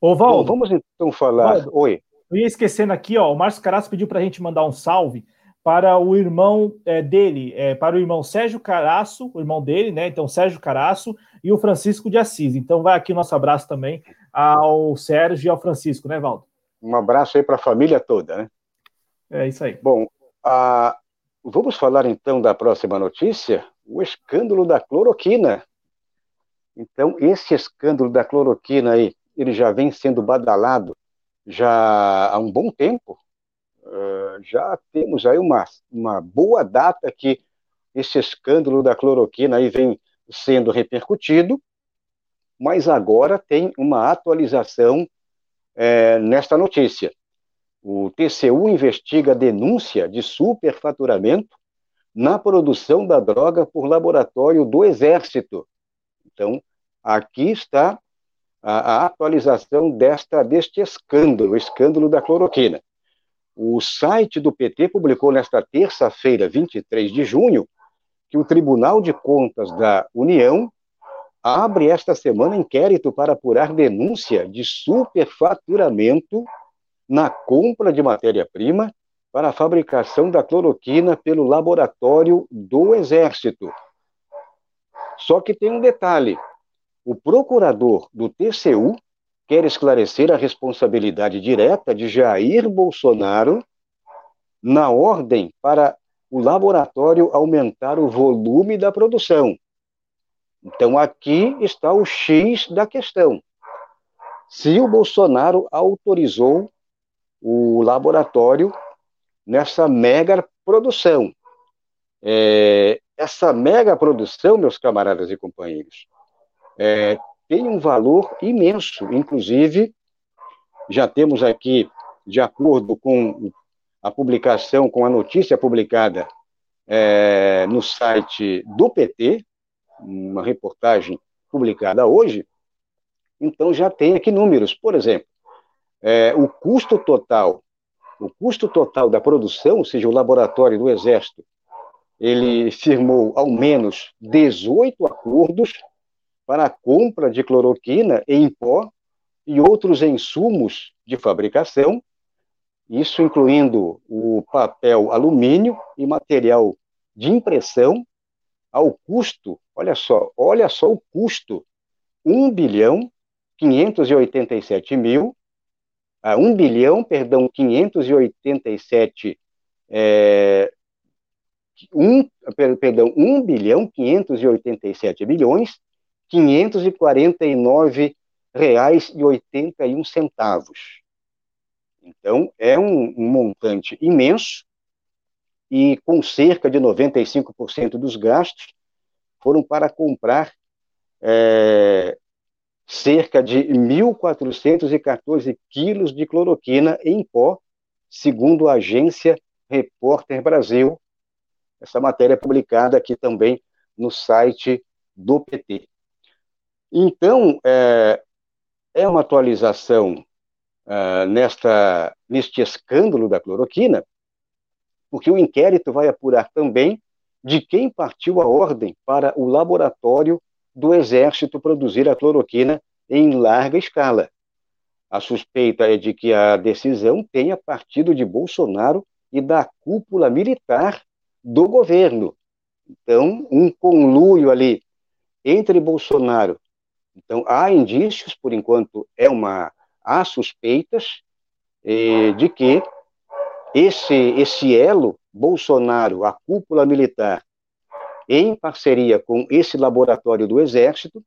Speaker 2: Ô, Val, Bom, vamos então falar. Valdo, Oi. Eu ia esquecendo aqui, ó, o Márcio Caraço pediu para a gente mandar um salve para o irmão é, dele, é, para o irmão Sérgio Caraço, o irmão dele, né? Então, Sérgio Caraço e o Francisco de Assis. Então, vai aqui o nosso abraço também ao Sérgio e ao Francisco, né, Valdo?
Speaker 1: Um abraço aí para a família toda, né?
Speaker 2: É isso aí.
Speaker 1: Bom, a... vamos falar então da próxima notícia, o escândalo da cloroquina. Então, esse escândalo da cloroquina aí, ele já vem sendo badalado já há um bom tempo. Uh, já temos aí uma, uma boa data que esse escândalo da cloroquina aí vem sendo repercutido, mas agora tem uma atualização é, nesta notícia. O TCU investiga denúncia de superfaturamento na produção da droga por laboratório do Exército. Então, aqui está a, a atualização desta, deste escândalo, o escândalo da cloroquina. O site do PT publicou nesta terça-feira, 23 de junho, que o Tribunal de Contas da União abre esta semana inquérito para apurar denúncia de superfaturamento na compra de matéria-prima para a fabricação da cloroquina pelo laboratório do Exército. Só que tem um detalhe: o procurador do TCU quer esclarecer a responsabilidade direta de Jair Bolsonaro na ordem para o laboratório aumentar o volume da produção. Então, aqui está o X da questão. Se o Bolsonaro autorizou o laboratório nessa mega produção. É, essa mega produção, meus camaradas e companheiros, é, tem um valor imenso. Inclusive, já temos aqui, de acordo com a publicação, com a notícia publicada é, no site do PT, uma reportagem publicada hoje, então já tem aqui números. Por exemplo, é, o custo total, o custo total da produção, ou seja, o laboratório do Exército, ele firmou ao menos 18 acordos para a compra de cloroquina em pó e outros insumos de fabricação, isso incluindo o papel alumínio e material de impressão, ao custo, olha só, olha só o custo, 1 bilhão 587 mil a 1 bilhão, perdão, 587 é, um, perdão, 1 bilhão 587 milhões 549 reais e 81 centavos. Então, é um, um montante imenso e com cerca de 95% dos gastos foram para comprar é, cerca de 1.414 quilos de cloroquina em pó, segundo a agência Repórter Brasil. Essa matéria é publicada aqui também no site do PT. Então, é, é uma atualização é, nesta, neste escândalo da cloroquina, porque o inquérito vai apurar também de quem partiu a ordem para o laboratório do Exército produzir a cloroquina em larga escala. A suspeita é de que a decisão tenha partido de Bolsonaro e da cúpula militar do governo. Então, um conluio ali entre Bolsonaro. Então, há indícios, por enquanto, é uma há suspeitas eh, de que esse esse elo Bolsonaro, a cúpula militar, em parceria com esse laboratório do Exército,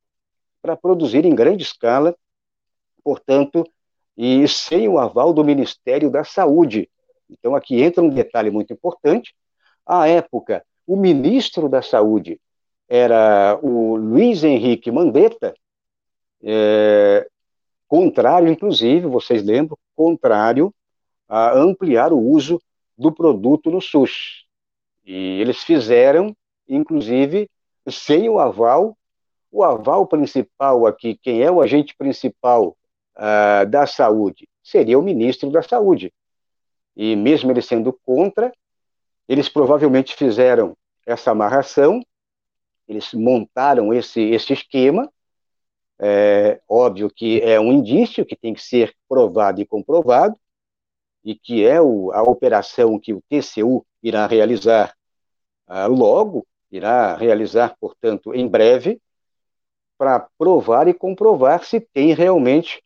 Speaker 1: para produzir em grande escala, portanto, e sem o aval do Ministério da Saúde. Então, aqui entra um detalhe muito importante. À época, o ministro da Saúde era o Luiz Henrique Mandetta, é, contrário, inclusive, vocês lembram, contrário a ampliar o uso do produto no SUS. E eles fizeram, inclusive, sem o aval, o aval principal aqui, quem é o agente principal uh, da saúde? Seria o ministro da saúde. E mesmo ele sendo contra, eles provavelmente fizeram essa amarração, eles montaram esse, esse esquema, é, óbvio que é um indício que tem que ser provado e comprovado, e que é o, a operação que o TCU irá realizar uh, logo, irá realizar, portanto, em breve, para provar e comprovar se tem realmente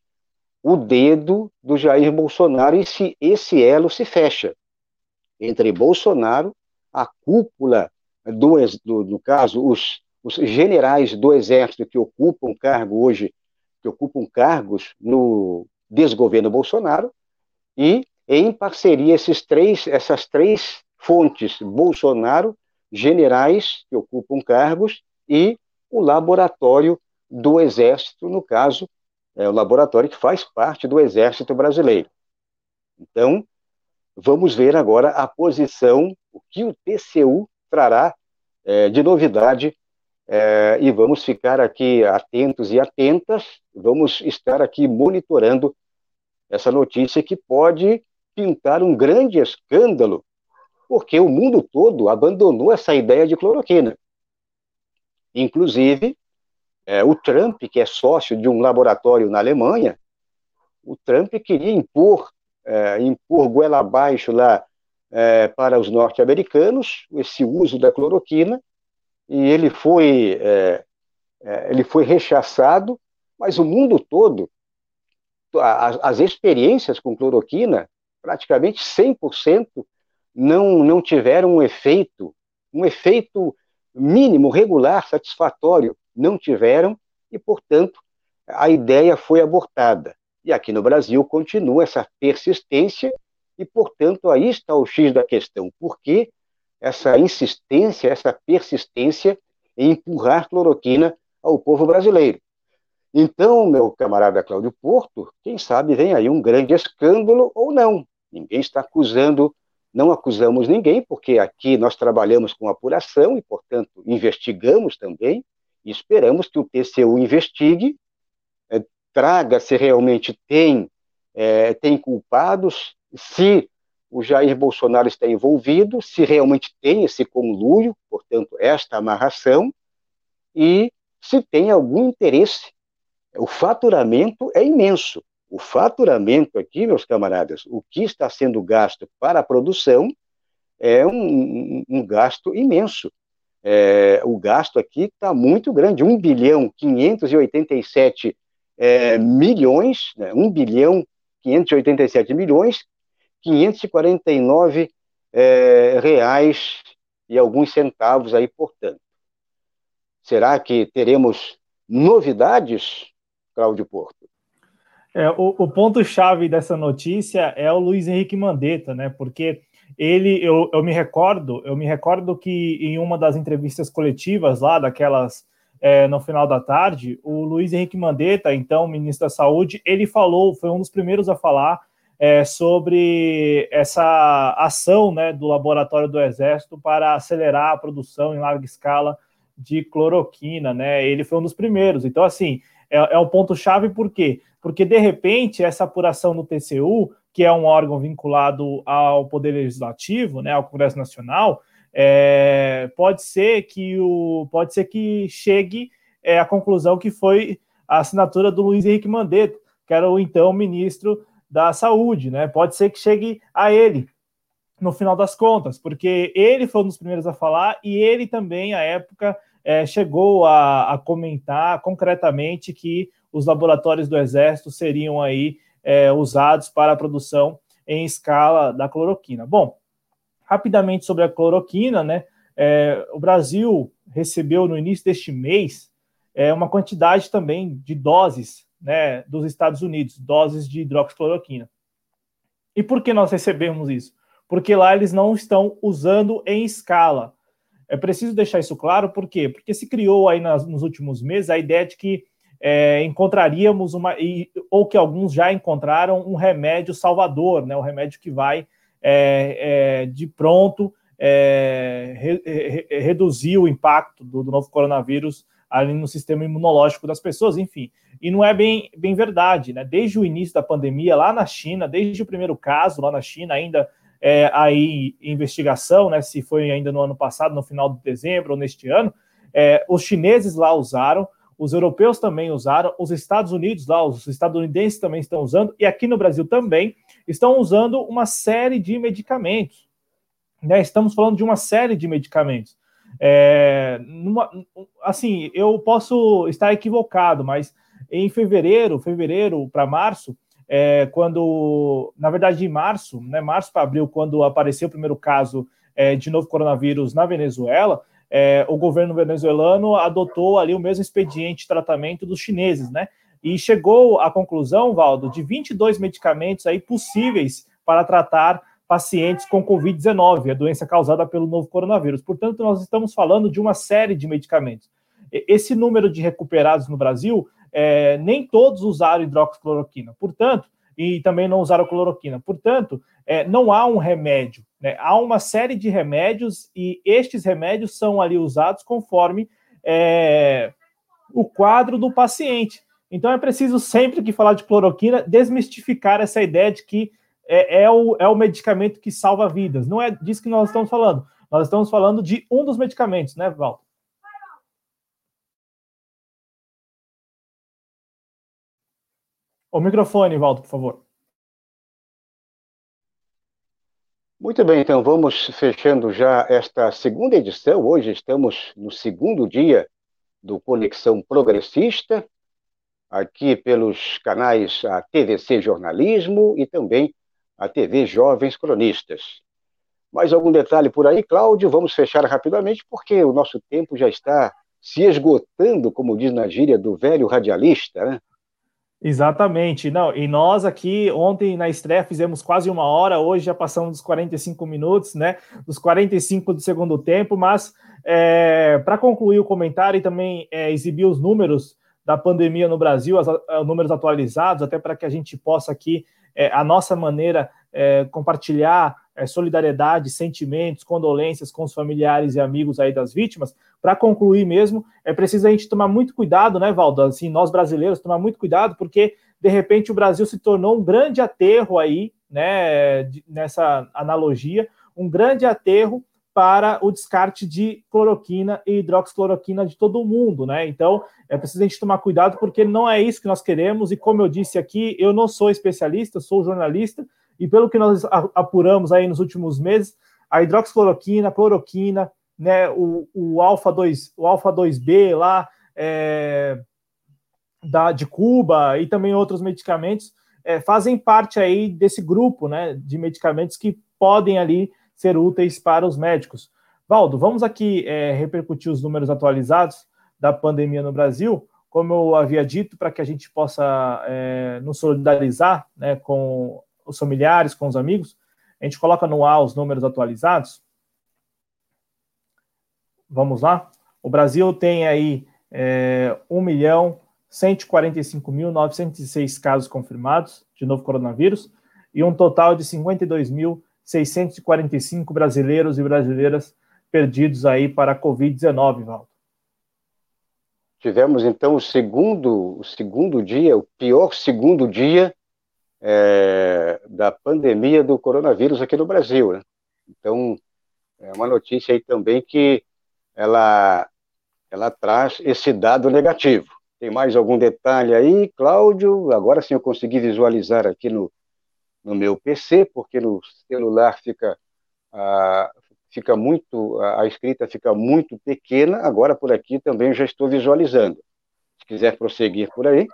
Speaker 1: o dedo do Jair Bolsonaro e se esse elo se fecha entre Bolsonaro, a cúpula do, do no caso, os, os generais do exército que ocupam cargo hoje, que ocupam cargos no desgoverno Bolsonaro, e em parceria esses três, essas três fontes, Bolsonaro, generais que ocupam cargos e o laboratório do Exército, no caso, é o laboratório que faz parte do Exército Brasileiro. Então, vamos ver agora a posição, o que o TCU trará é, de novidade é, e vamos ficar aqui atentos e atentas, vamos estar aqui monitorando essa notícia que pode pintar um grande escândalo, porque o mundo todo abandonou essa ideia de cloroquina. Inclusive, é, o Trump, que é sócio de um laboratório na Alemanha, o Trump queria impor, é, impor goela abaixo lá é, para os norte-americanos esse uso da cloroquina, e ele foi, é, é, ele foi rechaçado, mas o mundo todo, as, as experiências com cloroquina praticamente 100% não, não tiveram um efeito, um efeito mínimo, regular, satisfatório, não tiveram, e, portanto, a ideia foi abortada. E aqui no Brasil continua essa persistência, e, portanto, aí está o X da questão. Por que essa insistência, essa persistência em empurrar cloroquina ao povo brasileiro? Então, meu camarada Cláudio Porto, quem sabe vem aí um grande escândalo ou não. Ninguém está acusando, não acusamos ninguém, porque aqui nós trabalhamos com apuração e, portanto, investigamos também, e esperamos que o TCU investigue, é, traga se realmente tem, é, tem culpados, se o Jair Bolsonaro está envolvido, se realmente tem esse conluio, portanto, esta amarração, e se tem algum interesse. O faturamento é imenso. O faturamento aqui, meus camaradas, o que está sendo gasto para a produção é um, um gasto imenso. É, o gasto aqui está muito grande, 1 bilhão 587 é, milhões, né, 1 bilhão 587 milhões, 549 é, reais e alguns centavos aí, portanto. Será que teremos novidades, Cláudio Porto?
Speaker 2: É, o, o ponto-chave dessa notícia é o Luiz Henrique Mandetta, né? Porque ele, eu, eu me recordo, eu me recordo que em uma das entrevistas coletivas lá, daquelas é, no final da tarde, o Luiz Henrique Mandetta, então ministro da Saúde, ele falou, foi um dos primeiros a falar é, sobre essa ação né, do Laboratório do Exército para acelerar a produção em larga escala de cloroquina, né? Ele foi um dos primeiros. Então, assim, é, é um ponto-chave por quê? Porque, de repente, essa apuração no TCU, que é um órgão vinculado ao Poder Legislativo, né, ao Congresso Nacional, é, pode ser que o pode ser que chegue é, à conclusão que foi a assinatura do Luiz Henrique Mandetta, que era o então ministro da Saúde, né? Pode ser que chegue a ele no final das contas, porque ele foi um dos primeiros a falar e ele também, à época, é, chegou a, a, comentar concretamente que os laboratórios do Exército seriam aí é, usados para a produção em escala da cloroquina. Bom, rapidamente sobre a cloroquina, né? É, o Brasil recebeu no início deste mês é, uma quantidade também de doses né, dos Estados Unidos, doses de hidroxicloroquina. E por que nós recebemos isso? Porque lá eles não estão usando em escala. É preciso deixar isso claro, por quê? Porque se criou aí nas, nos últimos meses a ideia de que é, encontraríamos uma, e, ou que alguns já encontraram um remédio salvador, né, um remédio que vai é, é, de pronto é, re, re, reduzir o impacto do, do novo coronavírus ali no sistema imunológico das pessoas, enfim. E não é bem, bem verdade, né? Desde o início da pandemia, lá na China, desde o primeiro caso lá na China, ainda é, aí investigação, né? Se foi ainda no ano passado, no final de dezembro ou neste ano, é, os chineses lá usaram, os europeus também usaram, os Estados Unidos lá, os estadunidenses também estão usando, e aqui no Brasil também estão usando uma série de medicamentos. Né? Estamos falando de uma série de medicamentos. É, numa, assim, eu posso estar equivocado, mas em fevereiro, fevereiro para março, é, quando, na verdade, em março, né, março para abril, quando apareceu o primeiro caso é, de novo coronavírus na Venezuela, é, o governo venezuelano adotou ali o mesmo expediente de tratamento dos chineses, né? E chegou à conclusão, Valdo, de 22 medicamentos aí possíveis para tratar pacientes com Covid-19, a doença causada pelo novo coronavírus. Portanto, nós estamos falando de uma série de medicamentos. Esse número de recuperados no Brasil, é, nem todos usaram hidroxicloroquina, portanto, e também não usaram cloroquina. Portanto, é, não há um remédio, né? há uma série de remédios e estes remédios são ali usados conforme é, o quadro do paciente. Então é preciso sempre que falar de cloroquina desmistificar essa ideia de que é, é, o, é o medicamento que salva vidas. Não é disso que nós estamos falando. Nós estamos falando de um dos medicamentos, né, Walter? O microfone, Walter, por favor.
Speaker 1: Muito bem, então vamos fechando já esta segunda edição. Hoje estamos no segundo dia do Conexão Progressista, aqui pelos canais a TVC Jornalismo e também a TV Jovens Cronistas. Mais algum detalhe por aí, Cláudio? Vamos fechar rapidamente, porque o nosso tempo já está se esgotando, como diz na gíria do velho radialista, né?
Speaker 2: Exatamente. Não, e nós aqui, ontem na estreia, fizemos quase uma hora, hoje já passamos dos 45 minutos, né? Dos 45 do segundo tempo, mas é, para concluir o comentário e também é, exibir os números da pandemia no Brasil, os números atualizados, até para que a gente possa aqui é, a nossa maneira é, compartilhar é, solidariedade, sentimentos, condolências com os familiares e amigos aí das vítimas. Para concluir mesmo, é preciso a gente tomar muito cuidado, né, Valdo? Assim, nós brasileiros tomar muito cuidado, porque de repente o Brasil se tornou um grande aterro aí, né, nessa analogia, um grande aterro para o descarte de cloroquina e hidroxicloroquina de todo mundo, né? Então, é preciso a gente tomar cuidado porque não é isso que nós queremos e como eu disse aqui, eu não sou especialista, sou jornalista e pelo que nós apuramos aí nos últimos meses, a hidroxicloroquina, a cloroquina, né, o, o alfa 2, o alfa 2B lá é, da de Cuba e também outros medicamentos é, fazem parte aí desse grupo, né, de medicamentos que podem ali ser úteis para os médicos. Valdo, vamos aqui é, repercutir os números atualizados da pandemia no Brasil, como eu havia dito, para que a gente possa é, nos solidarizar né, com os familiares, com os amigos. A gente coloca no ar os números atualizados. Vamos lá? O Brasil tem aí é, 1 milhão 145.906 casos confirmados de novo coronavírus e um total de 52 mil 645 brasileiros e brasileiras perdidos aí para a Covid-19, Valdo.
Speaker 1: tivemos então o segundo, o segundo dia, o pior segundo dia é, da pandemia do coronavírus aqui no Brasil. Né? Então, é uma notícia aí também que ela, ela traz esse dado negativo. Tem mais algum detalhe aí, Cláudio? Agora sim eu consegui visualizar aqui no, no meu PC, porque no celular fica, ah, fica muito, a escrita fica muito pequena, agora por aqui também já estou visualizando. Se quiser prosseguir por aí.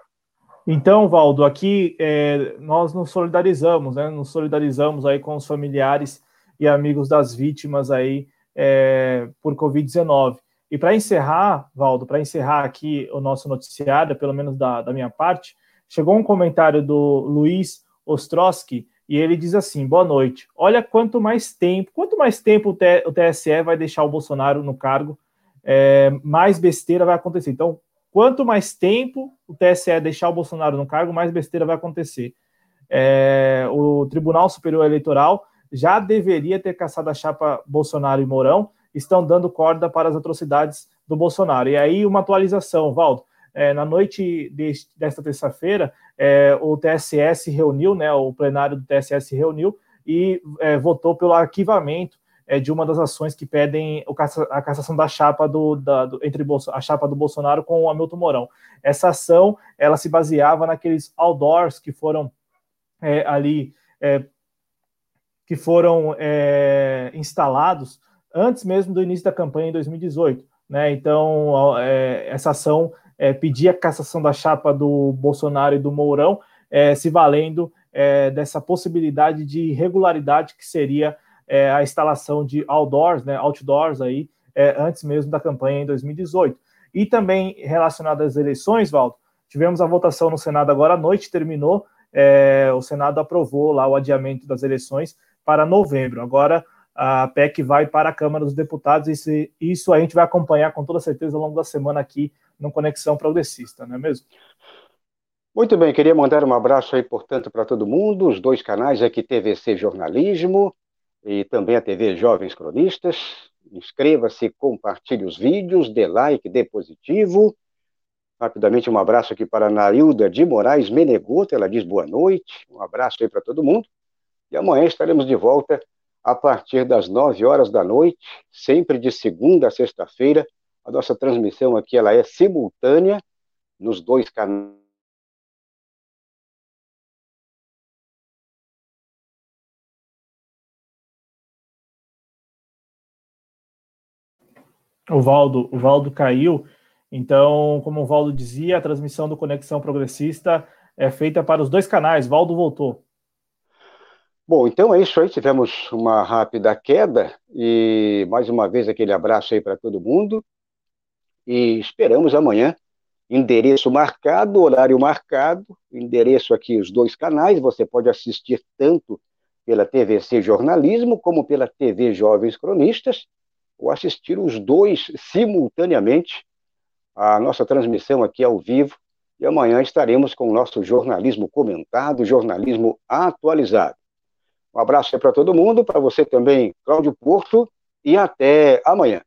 Speaker 2: Então, Valdo, aqui é, nós nos solidarizamos, né? Nos solidarizamos aí com os familiares e amigos das vítimas aí é, por Covid-19. E para encerrar, Valdo, para encerrar aqui o nosso noticiário, pelo menos da, da minha parte, chegou um comentário do Luiz Ostrowski, e ele diz assim: boa noite. Olha quanto mais tempo, quanto mais tempo o, TSE vai deixar o Bolsonaro no cargo, é, mais besteira vai acontecer. Então, quanto mais tempo o TSE deixar o Bolsonaro no cargo, mais besteira vai acontecer. É, o Tribunal Superior Eleitoral já deveria ter caçado a chapa Bolsonaro e Mourão, estão dando corda para as atrocidades do Bolsonaro. E aí, uma atualização, Valdo. É, na noite de, desta terça-feira, é, o TSE se reuniu, né, o plenário do TSE se reuniu e é, votou pelo arquivamento é, de uma das ações que pedem a cassação da chapa do, da, do, entre a chapa do Bolsonaro com o Hamilton Mourão. Essa ação ela se baseava naqueles outdoors que foram é, ali é, que foram é, instalados antes mesmo do início da campanha em 2018. Né? Então, é, essa ação é, pedia a cassação da chapa do Bolsonaro e do Mourão, se valendo dessa possibilidade de irregularidade que seria é, a instalação de outdoors, né, outdoors aí, é, antes mesmo da campanha em 2018. E também relacionado às eleições, Valdo, tivemos a votação no Senado agora à noite, terminou, o Senado aprovou lá o adiamento das eleições para novembro. Agora a PEC vai para a Câmara dos Deputados e isso a gente vai acompanhar com toda certeza ao longo da semana aqui no Conexão Progressista, não é mesmo?
Speaker 1: Muito bem, queria mandar um abraço aí, portanto, para todo mundo, os dois canais aqui, TVC Jornalismo e também a TV Jovens Cronistas. Inscreva-se, compartilhe os vídeos, dê like, dê positivo. Rapidamente, um abraço aqui para a Nailda de Moraes Menegoto, ela diz boa noite. Um abraço aí para todo mundo. E amanhã estaremos de volta a partir das 9 horas da noite, sempre de segunda a sexta-feira. A nossa transmissão aqui ela é simultânea nos dois canais.
Speaker 2: O Valdo, o Valdo caiu. Então, como o Valdo dizia, a transmissão do Conexão Progressista é feita para os dois canais. Valdo voltou.
Speaker 1: Bom, então é isso aí. Tivemos uma rápida queda e mais uma vez aquele abraço aí para todo mundo. E esperamos amanhã. Endereço marcado, horário marcado, endereço aqui os dois canais. Você pode assistir tanto pela TVC Jornalismo como pela TV Jovens Cronistas, ou assistir os dois simultaneamente. A nossa transmissão aqui ao vivo. E amanhã estaremos com o nosso jornalismo comentado, jornalismo atualizado. Um abraço para todo mundo, para você também, Cláudio Porto, e até amanhã.